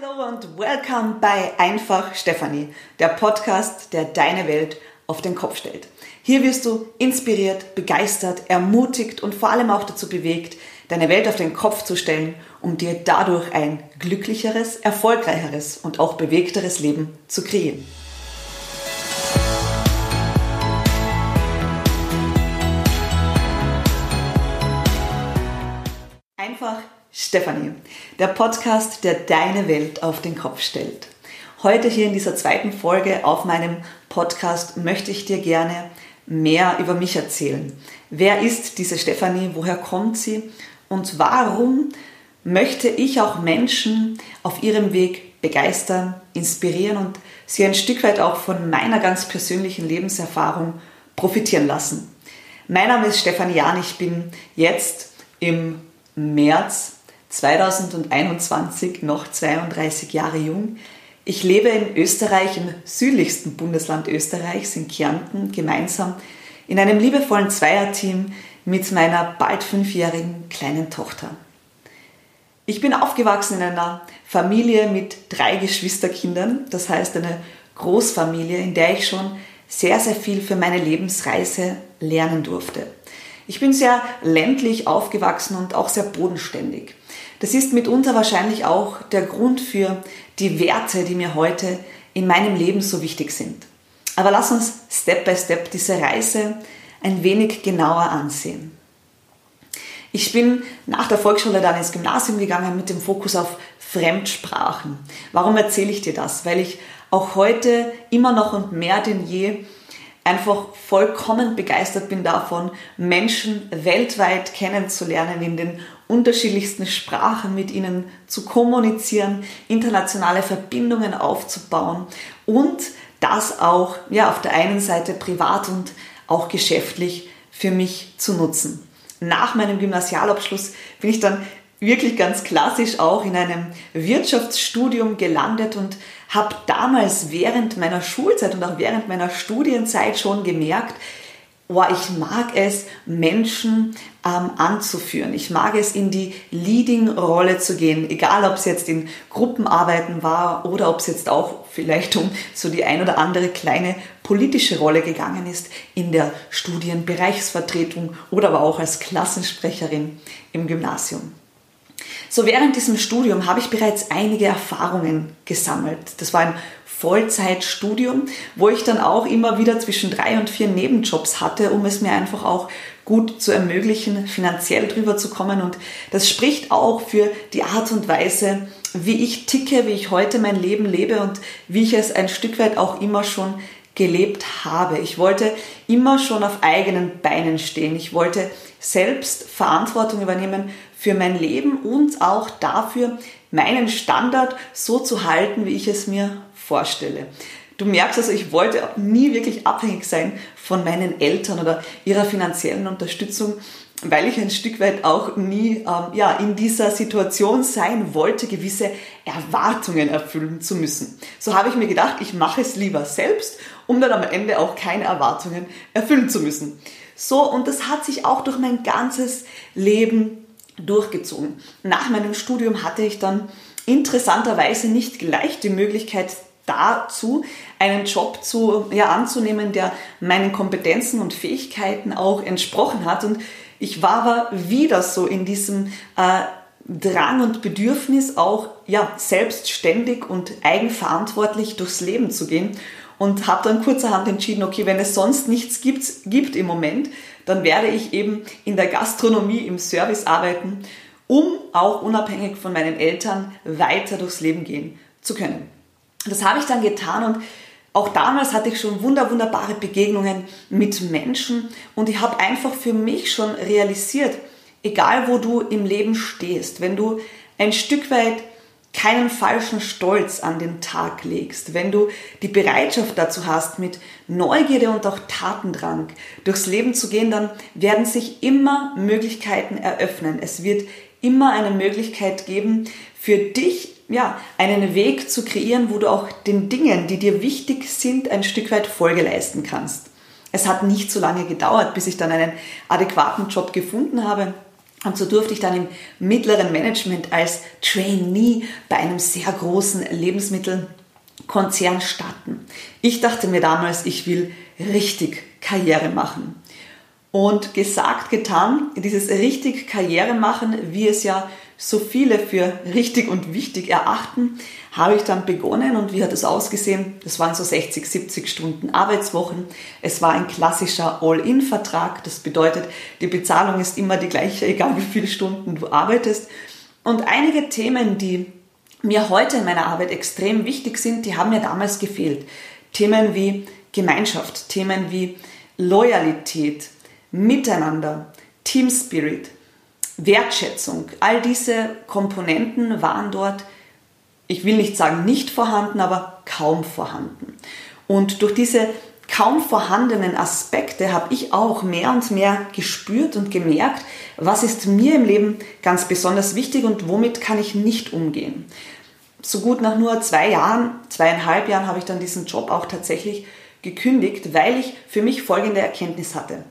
Hallo und welcome bei Einfach Stefanie, der Podcast, der deine Welt auf den Kopf stellt. Hier wirst du inspiriert, begeistert, ermutigt und vor allem auch dazu bewegt, deine Welt auf den Kopf zu stellen, um dir dadurch ein glücklicheres, erfolgreicheres und auch bewegteres Leben zu kreieren. Stefanie, der Podcast, der deine Welt auf den Kopf stellt. Heute hier in dieser zweiten Folge auf meinem Podcast möchte ich dir gerne mehr über mich erzählen. Wer ist diese Stefanie? Woher kommt sie? Und warum möchte ich auch Menschen auf ihrem Weg begeistern, inspirieren und sie ein Stück weit auch von meiner ganz persönlichen Lebenserfahrung profitieren lassen? Mein Name ist Stefanie Jahn. Ich bin jetzt im März 2021 noch 32 Jahre jung. Ich lebe in Österreich, im südlichsten Bundesland Österreichs, in Kärnten, gemeinsam in einem liebevollen Zweierteam mit meiner bald fünfjährigen kleinen Tochter. Ich bin aufgewachsen in einer Familie mit drei Geschwisterkindern, das heißt eine Großfamilie, in der ich schon sehr, sehr viel für meine Lebensreise lernen durfte. Ich bin sehr ländlich aufgewachsen und auch sehr bodenständig. Das ist mitunter wahrscheinlich auch der Grund für die Werte, die mir heute in meinem Leben so wichtig sind. Aber lass uns Step by Step diese Reise ein wenig genauer ansehen. Ich bin nach der Volksschule dann ins Gymnasium gegangen mit dem Fokus auf Fremdsprachen. Warum erzähle ich dir das? Weil ich auch heute immer noch und mehr denn je einfach vollkommen begeistert bin davon, Menschen weltweit kennenzulernen, in den unterschiedlichsten Sprachen mit ihnen zu kommunizieren, internationale Verbindungen aufzubauen und das auch ja, auf der einen Seite privat und auch geschäftlich für mich zu nutzen. Nach meinem Gymnasialabschluss bin ich dann wirklich ganz klassisch auch in einem Wirtschaftsstudium gelandet und habe damals während meiner Schulzeit und auch während meiner Studienzeit schon gemerkt, oh, ich mag es, Menschen ähm, anzuführen. Ich mag es, in die Leading-Rolle zu gehen, egal ob es jetzt in Gruppenarbeiten war oder ob es jetzt auch vielleicht um so die ein oder andere kleine politische Rolle gegangen ist in der Studienbereichsvertretung oder aber auch als Klassensprecherin im Gymnasium. So während diesem Studium habe ich bereits einige Erfahrungen gesammelt. Das war ein Vollzeitstudium, wo ich dann auch immer wieder zwischen drei und vier Nebenjobs hatte, um es mir einfach auch gut zu ermöglichen, finanziell drüber zu kommen. Und das spricht auch für die Art und Weise, wie ich ticke, wie ich heute mein Leben lebe und wie ich es ein Stück weit auch immer schon gelebt habe. Ich wollte immer schon auf eigenen Beinen stehen. Ich wollte selbst Verantwortung übernehmen für mein Leben und auch dafür, meinen Standard so zu halten, wie ich es mir vorstelle. Du merkst also, ich wollte nie wirklich abhängig sein von meinen Eltern oder ihrer finanziellen Unterstützung, weil ich ein Stück weit auch nie ähm, ja, in dieser Situation sein wollte, gewisse Erwartungen erfüllen zu müssen. So habe ich mir gedacht, ich mache es lieber selbst, um dann am Ende auch keine Erwartungen erfüllen zu müssen. So, und das hat sich auch durch mein ganzes Leben durchgezogen. Nach meinem Studium hatte ich dann interessanterweise nicht gleich die Möglichkeit dazu, einen Job zu, ja, anzunehmen, der meinen Kompetenzen und Fähigkeiten auch entsprochen hat. Und ich war aber wieder so in diesem äh, Drang und Bedürfnis, auch ja, selbstständig und eigenverantwortlich durchs Leben zu gehen. Und habe dann kurzerhand entschieden, okay, wenn es sonst nichts gibt, gibt im Moment, dann werde ich eben in der Gastronomie im Service arbeiten, um auch unabhängig von meinen Eltern weiter durchs Leben gehen zu können. Das habe ich dann getan und auch damals hatte ich schon wunder, wunderbare Begegnungen mit Menschen und ich habe einfach für mich schon realisiert, egal wo du im Leben stehst, wenn du ein Stück weit keinen falschen Stolz an den Tag legst, wenn du die Bereitschaft dazu hast, mit Neugierde und auch Tatendrang durchs Leben zu gehen, dann werden sich immer Möglichkeiten eröffnen. Es wird immer eine Möglichkeit geben, für dich ja, einen Weg zu kreieren, wo du auch den Dingen, die dir wichtig sind, ein Stück weit Folge leisten kannst. Es hat nicht so lange gedauert, bis ich dann einen adäquaten Job gefunden habe Und so durfte ich dann im mittleren Management als Trainee bei einem sehr großen Lebensmittelkonzern starten. Ich dachte mir damals, ich will richtig Karriere machen. Und gesagt, getan, dieses richtig Karriere machen, wie es ja so viele für richtig und wichtig erachten, habe ich dann begonnen und wie hat es ausgesehen? Das waren so 60, 70 Stunden Arbeitswochen. Es war ein klassischer All-In-Vertrag. Das bedeutet, die Bezahlung ist immer die gleiche, egal wie viele Stunden du arbeitest. Und einige Themen, die mir heute in meiner Arbeit extrem wichtig sind, die haben mir damals gefehlt. Themen wie Gemeinschaft, Themen wie Loyalität, Miteinander, Team Spirit, Wertschätzung, all diese Komponenten waren dort, ich will nicht sagen nicht vorhanden, aber kaum vorhanden. Und durch diese kaum vorhandenen Aspekte habe ich auch mehr und mehr gespürt und gemerkt, was ist mir im Leben ganz besonders wichtig und womit kann ich nicht umgehen. So gut nach nur zwei Jahren, zweieinhalb Jahren habe ich dann diesen Job auch tatsächlich gekündigt, weil ich für mich folgende Erkenntnis hatte.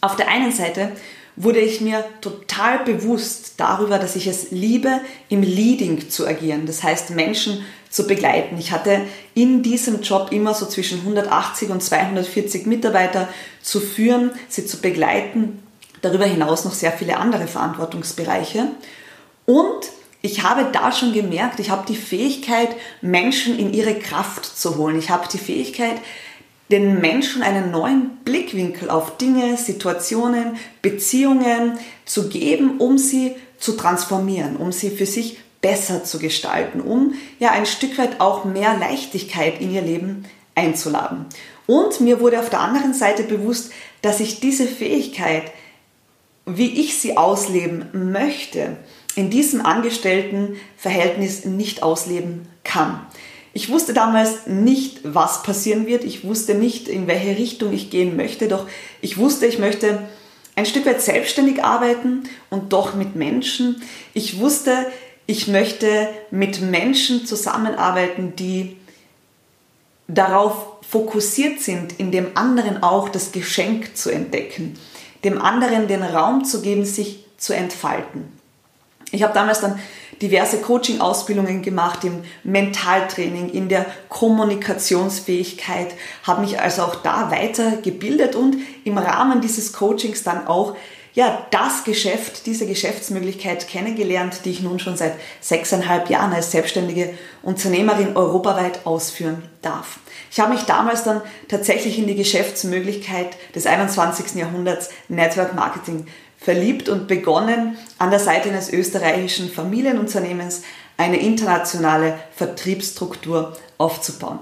Auf der einen Seite wurde ich mir total bewusst darüber, dass ich es liebe, im Leading zu agieren. Das heißt, Menschen zu begleiten. Ich hatte in diesem Job immer so zwischen 180 und 240 Mitarbeiter zu führen, sie zu begleiten. Darüber hinaus noch sehr viele andere Verantwortungsbereiche. Und ich habe da schon gemerkt, ich habe die Fähigkeit, Menschen in ihre Kraft zu holen. Ich habe die Fähigkeit, den Menschen einen neuen Blickwinkel auf Dinge, Situationen, Beziehungen zu geben, um sie zu transformieren, um sie für sich besser zu gestalten, um ja ein Stück weit auch mehr Leichtigkeit in ihr Leben einzuladen. Und mir wurde auf der anderen Seite bewusst, dass ich diese Fähigkeit, wie ich sie ausleben möchte, in diesem Angestelltenverhältnis nicht ausleben kann. Ich wusste damals nicht, was passieren wird. Ich wusste nicht, in welche Richtung ich gehen möchte. Doch ich wusste, ich möchte ein Stück weit selbstständig arbeiten und doch mit Menschen. Ich wusste, ich möchte mit Menschen zusammenarbeiten, die darauf fokussiert sind, in dem anderen auch das Geschenk zu entdecken, dem anderen den Raum zu geben, sich zu entfalten. Ich habe damals dann diverse Coaching-Ausbildungen gemacht im Mentaltraining, in der Kommunikationsfähigkeit, habe mich also auch da weitergebildet und im Rahmen dieses Coachings dann auch ja, das Geschäft, diese Geschäftsmöglichkeit kennengelernt, die ich nun schon seit sechseinhalb Jahren als selbstständige Unternehmerin europaweit ausführen darf. Ich habe mich damals dann tatsächlich in die Geschäftsmöglichkeit des 21. Jahrhunderts Network Marketing verliebt und begonnen, an der Seite eines österreichischen Familienunternehmens eine internationale Vertriebsstruktur aufzubauen.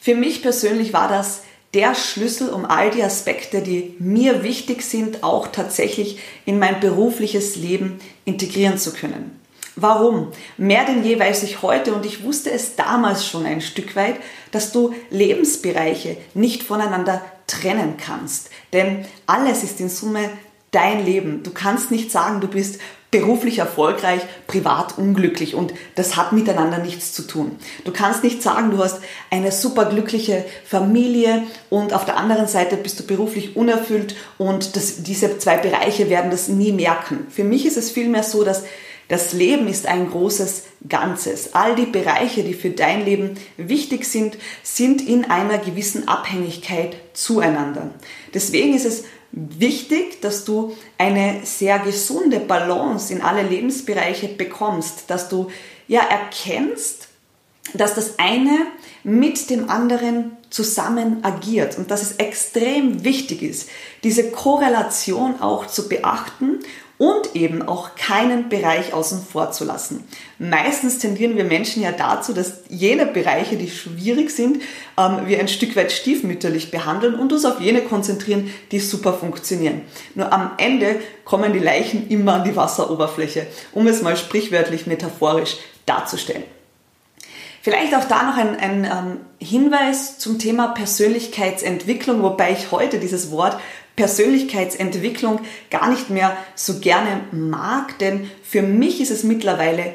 Für mich persönlich war das der Schlüssel, um all die Aspekte, die mir wichtig sind, auch tatsächlich in mein berufliches Leben integrieren zu können. Warum? Mehr denn je weiß ich heute und ich wusste es damals schon ein Stück weit, dass du Lebensbereiche nicht voneinander trennen kannst. Denn alles ist in Summe dein Leben. Du kannst nicht sagen, du bist beruflich erfolgreich, privat unglücklich und das hat miteinander nichts zu tun. Du kannst nicht sagen, du hast eine superglückliche Familie und auf der anderen Seite bist du beruflich unerfüllt und das, diese zwei Bereiche werden das nie merken. Für mich ist es vielmehr so, dass das Leben ist ein großes Ganzes. All die Bereiche, die für dein Leben wichtig sind, sind in einer gewissen Abhängigkeit zueinander. Deswegen ist es wichtig, dass du eine sehr gesunde Balance in alle Lebensbereiche bekommst, dass du ja erkennst, dass das eine mit dem anderen zusammen agiert und dass es extrem wichtig ist, diese Korrelation auch zu beachten und eben auch keinen Bereich außen vor zu lassen. Meistens tendieren wir Menschen ja dazu, dass jene Bereiche, die schwierig sind, ähm, wir ein Stück weit stiefmütterlich behandeln und uns auf jene konzentrieren, die super funktionieren. Nur am Ende kommen die Leichen immer an die Wasseroberfläche, um es mal sprichwörtlich metaphorisch darzustellen. Vielleicht auch da noch ein, ein ähm, Hinweis zum Thema Persönlichkeitsentwicklung, wobei ich heute dieses Wort Persönlichkeitsentwicklung gar nicht mehr so gerne mag, denn für mich ist es mittlerweile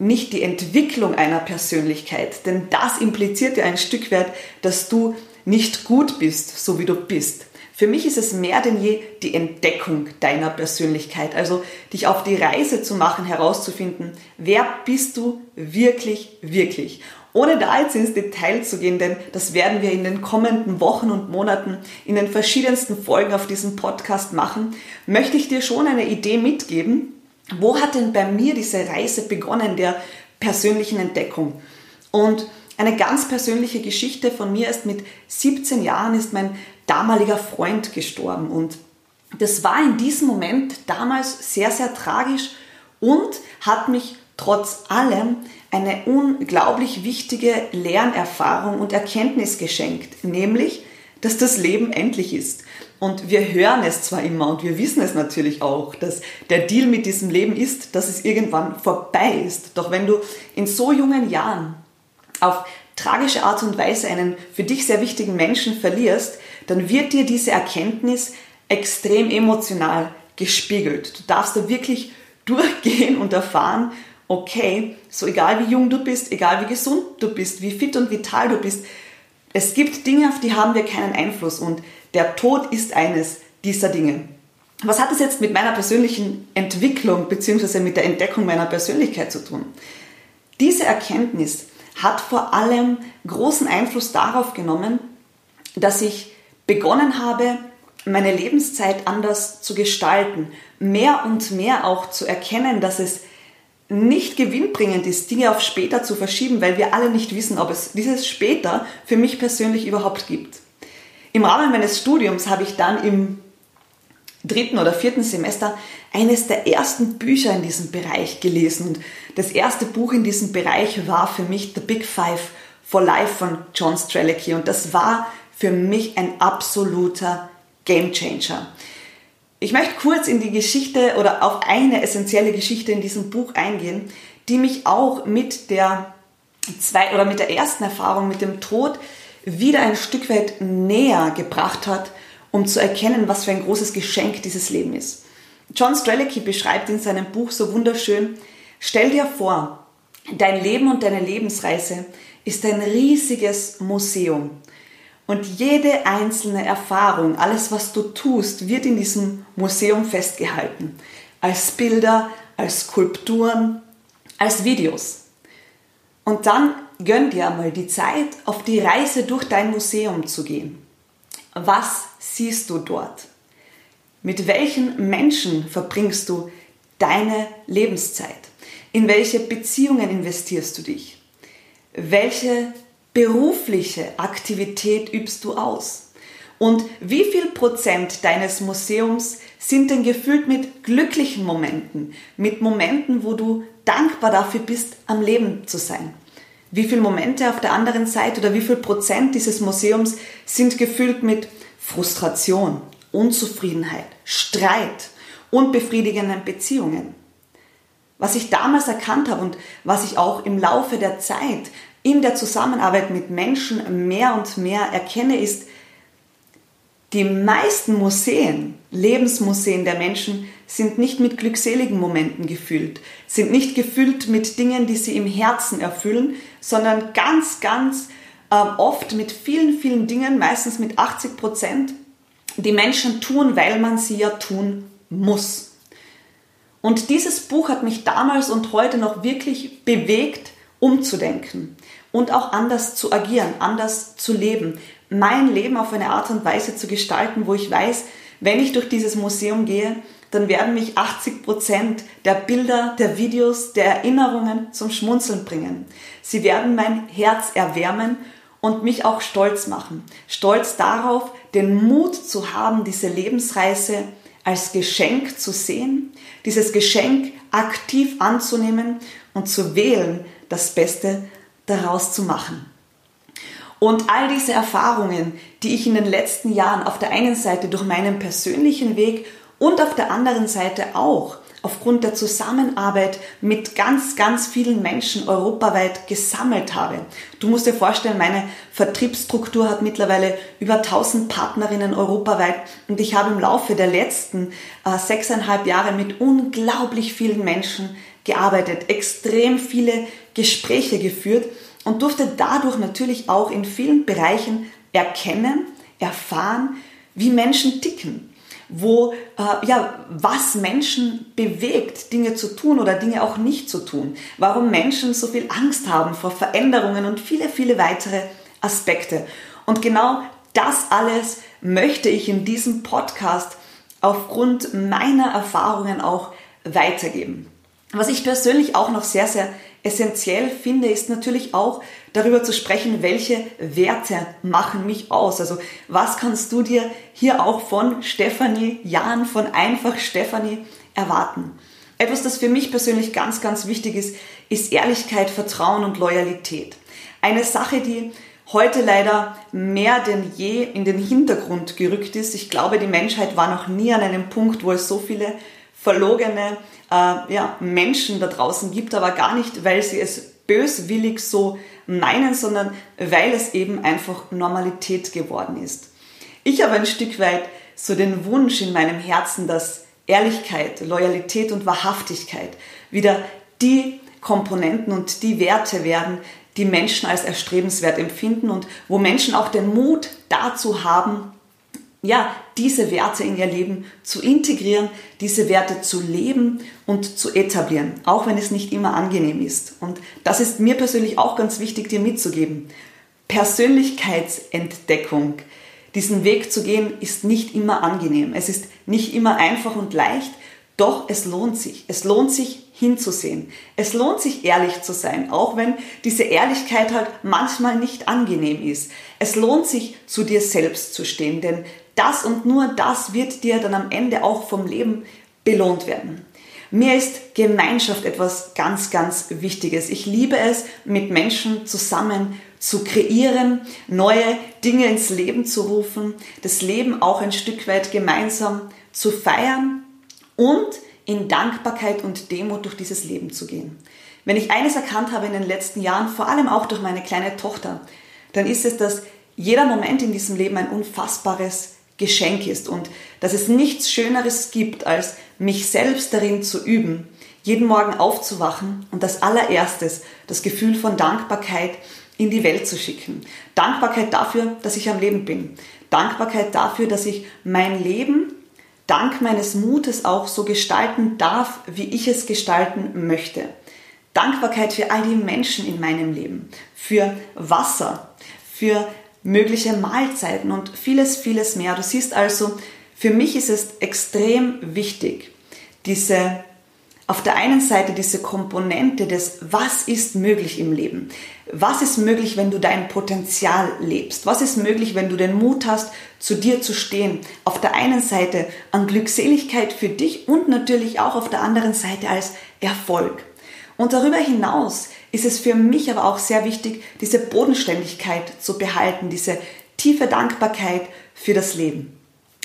nicht die Entwicklung einer Persönlichkeit, denn das impliziert ja ein Stück weit, dass du nicht gut bist, so wie du bist. Für mich ist es mehr denn je die Entdeckung deiner Persönlichkeit, also dich auf die Reise zu machen, herauszufinden, wer bist du wirklich, wirklich. Ohne da jetzt ins Detail zu gehen, denn das werden wir in den kommenden Wochen und Monaten in den verschiedensten Folgen auf diesem Podcast machen, möchte ich dir schon eine Idee mitgeben, wo hat denn bei mir diese Reise begonnen der persönlichen Entdeckung? Und eine ganz persönliche Geschichte von mir ist mit 17 Jahren ist mein damaliger Freund gestorben und das war in diesem Moment damals sehr, sehr tragisch und hat mich trotz allem eine unglaublich wichtige Lernerfahrung und Erkenntnis geschenkt, nämlich, dass das Leben endlich ist. Und wir hören es zwar immer und wir wissen es natürlich auch, dass der Deal mit diesem Leben ist, dass es irgendwann vorbei ist. Doch wenn du in so jungen Jahren auf tragische Art und Weise einen für dich sehr wichtigen Menschen verlierst, dann wird dir diese Erkenntnis extrem emotional gespiegelt. Du darfst da wirklich durchgehen und erfahren, okay, so egal wie jung du bist, egal wie gesund du bist, wie fit und vital du bist, es gibt Dinge, auf die haben wir keinen Einfluss und der Tod ist eines dieser Dinge. Was hat das jetzt mit meiner persönlichen Entwicklung bzw. mit der Entdeckung meiner Persönlichkeit zu tun? Diese Erkenntnis hat vor allem großen Einfluss darauf genommen, dass ich begonnen habe, meine Lebenszeit anders zu gestalten, mehr und mehr auch zu erkennen, dass es nicht gewinnbringend ist, Dinge auf später zu verschieben, weil wir alle nicht wissen, ob es dieses später für mich persönlich überhaupt gibt. Im Rahmen meines Studiums habe ich dann im dritten oder vierten Semester eines der ersten Bücher in diesem Bereich gelesen. Und das erste Buch in diesem Bereich war für mich The Big Five for Life von John Strelicky. Und das war für mich ein absoluter Gamechanger. Ich möchte kurz in die Geschichte oder auf eine essentielle Geschichte in diesem Buch eingehen, die mich auch mit der zwei oder mit der ersten Erfahrung mit dem Tod wieder ein Stück weit näher gebracht hat, um zu erkennen, was für ein großes Geschenk dieses Leben ist. John Strelicky beschreibt in seinem Buch so wunderschön, stell dir vor, dein Leben und deine Lebensreise ist ein riesiges Museum. Und jede einzelne Erfahrung, alles was du tust, wird in diesem Museum festgehalten. Als Bilder, als Skulpturen, als Videos. Und dann gönn dir einmal die Zeit, auf die Reise durch dein Museum zu gehen. Was siehst du dort? Mit welchen Menschen verbringst du deine Lebenszeit? In welche Beziehungen investierst du dich? Welche berufliche Aktivität übst du aus? Und wie viel Prozent deines Museums sind denn gefüllt mit glücklichen Momenten, mit Momenten, wo du dankbar dafür bist, am Leben zu sein? Wie viele Momente auf der anderen Seite oder wie viel Prozent dieses Museums sind gefüllt mit Frustration, Unzufriedenheit, Streit, unbefriedigenden Beziehungen? Was ich damals erkannt habe und was ich auch im Laufe der Zeit in der Zusammenarbeit mit Menschen mehr und mehr erkenne, ist, die meisten Museen, Lebensmuseen der Menschen, sind nicht mit glückseligen Momenten gefüllt, sind nicht gefüllt mit Dingen, die sie im Herzen erfüllen, sondern ganz, ganz äh, oft mit vielen, vielen Dingen, meistens mit 80 Prozent, die Menschen tun, weil man sie ja tun muss. Und dieses Buch hat mich damals und heute noch wirklich bewegt, umzudenken und auch anders zu agieren, anders zu leben, mein Leben auf eine Art und Weise zu gestalten, wo ich weiß, wenn ich durch dieses Museum gehe, dann werden mich 80 Prozent der Bilder, der Videos, der Erinnerungen zum Schmunzeln bringen. Sie werden mein Herz erwärmen und mich auch stolz machen. Stolz darauf, den Mut zu haben, diese Lebensreise als Geschenk zu sehen, dieses Geschenk aktiv anzunehmen und zu wählen, das Beste daraus zu machen. Und all diese Erfahrungen, die ich in den letzten Jahren auf der einen Seite durch meinen persönlichen Weg und auf der anderen Seite auch aufgrund der Zusammenarbeit mit ganz, ganz vielen Menschen europaweit gesammelt habe. Du musst dir vorstellen, meine Vertriebsstruktur hat mittlerweile über 1000 Partnerinnen europaweit und ich habe im Laufe der letzten äh, sechseinhalb Jahre mit unglaublich vielen Menschen gearbeitet, extrem viele Gespräche geführt und durfte dadurch natürlich auch in vielen Bereichen erkennen, erfahren, wie Menschen ticken, wo, äh, ja, was Menschen bewegt, Dinge zu tun oder Dinge auch nicht zu tun, warum Menschen so viel Angst haben vor Veränderungen und viele, viele weitere Aspekte. Und genau das alles möchte ich in diesem Podcast aufgrund meiner Erfahrungen auch weitergeben. Was ich persönlich auch noch sehr, sehr essentiell finde, ist natürlich auch darüber zu sprechen, welche Werte machen mich aus. Also was kannst du dir hier auch von Stefanie Jahn, von einfach Stefanie erwarten? Etwas, das für mich persönlich ganz, ganz wichtig ist, ist Ehrlichkeit, Vertrauen und Loyalität. Eine Sache, die heute leider mehr denn je in den Hintergrund gerückt ist. Ich glaube, die Menschheit war noch nie an einem Punkt, wo es so viele verlogene äh, ja, Menschen da draußen gibt, aber gar nicht, weil sie es böswillig so meinen, sondern weil es eben einfach Normalität geworden ist. Ich habe ein Stück weit so den Wunsch in meinem Herzen, dass Ehrlichkeit, Loyalität und Wahrhaftigkeit wieder die Komponenten und die Werte werden, die Menschen als erstrebenswert empfinden und wo Menschen auch den Mut dazu haben, ja, diese Werte in ihr Leben zu integrieren, diese Werte zu leben und zu etablieren, auch wenn es nicht immer angenehm ist. Und das ist mir persönlich auch ganz wichtig, dir mitzugeben. Persönlichkeitsentdeckung, diesen Weg zu gehen, ist nicht immer angenehm. Es ist nicht immer einfach und leicht, doch es lohnt sich. Es lohnt sich hinzusehen. Es lohnt sich ehrlich zu sein, auch wenn diese Ehrlichkeit halt manchmal nicht angenehm ist. Es lohnt sich zu dir selbst zu stehen, denn das und nur das wird dir dann am Ende auch vom Leben belohnt werden. Mir ist Gemeinschaft etwas ganz, ganz Wichtiges. Ich liebe es, mit Menschen zusammen zu kreieren, neue Dinge ins Leben zu rufen, das Leben auch ein Stück weit gemeinsam zu feiern und in Dankbarkeit und Demut durch dieses Leben zu gehen. Wenn ich eines erkannt habe in den letzten Jahren, vor allem auch durch meine kleine Tochter, dann ist es, dass jeder Moment in diesem Leben ein unfassbares Geschenk ist und dass es nichts Schöneres gibt, als mich selbst darin zu üben, jeden Morgen aufzuwachen und als allererstes das Gefühl von Dankbarkeit in die Welt zu schicken. Dankbarkeit dafür, dass ich am Leben bin. Dankbarkeit dafür, dass ich mein Leben dank meines Mutes auch so gestalten darf, wie ich es gestalten möchte. Dankbarkeit für all die Menschen in meinem Leben, für Wasser, für mögliche Mahlzeiten und vieles, vieles mehr. Du siehst also, für mich ist es extrem wichtig, diese auf der einen Seite diese Komponente des, was ist möglich im Leben? Was ist möglich, wenn du dein Potenzial lebst? Was ist möglich, wenn du den Mut hast, zu dir zu stehen? Auf der einen Seite an Glückseligkeit für dich und natürlich auch auf der anderen Seite als Erfolg. Und darüber hinaus ist es für mich aber auch sehr wichtig, diese Bodenständigkeit zu behalten, diese tiefe Dankbarkeit für das Leben.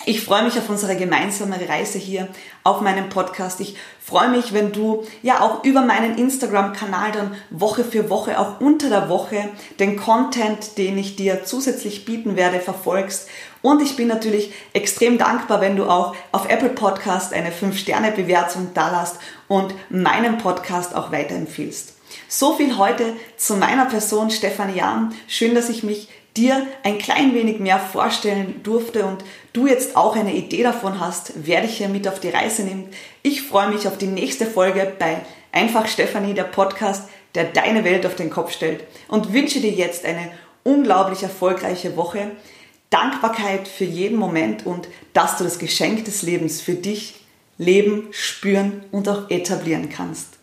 Ich freue mich auf unsere gemeinsame Reise hier auf meinem Podcast. Ich freue mich, wenn du ja auch über meinen Instagram-Kanal dann Woche für Woche, auch unter der Woche, den Content, den ich dir zusätzlich bieten werde, verfolgst. Und ich bin natürlich extrem dankbar, wenn du auch auf Apple Podcast eine 5-Sterne-Bewertung da lässt und meinen Podcast auch weiterempfiehlst. So viel heute zu meiner Person, Stefanie Jahn. Schön, dass ich mich dir ein klein wenig mehr vorstellen durfte und du jetzt auch eine Idee davon hast, wer dich hier mit auf die Reise nimmt. Ich freue mich auf die nächste Folge bei Einfach Stefanie, der Podcast, der deine Welt auf den Kopf stellt und wünsche dir jetzt eine unglaublich erfolgreiche Woche. Dankbarkeit für jeden Moment und dass du das Geschenk des Lebens für dich leben, spüren und auch etablieren kannst.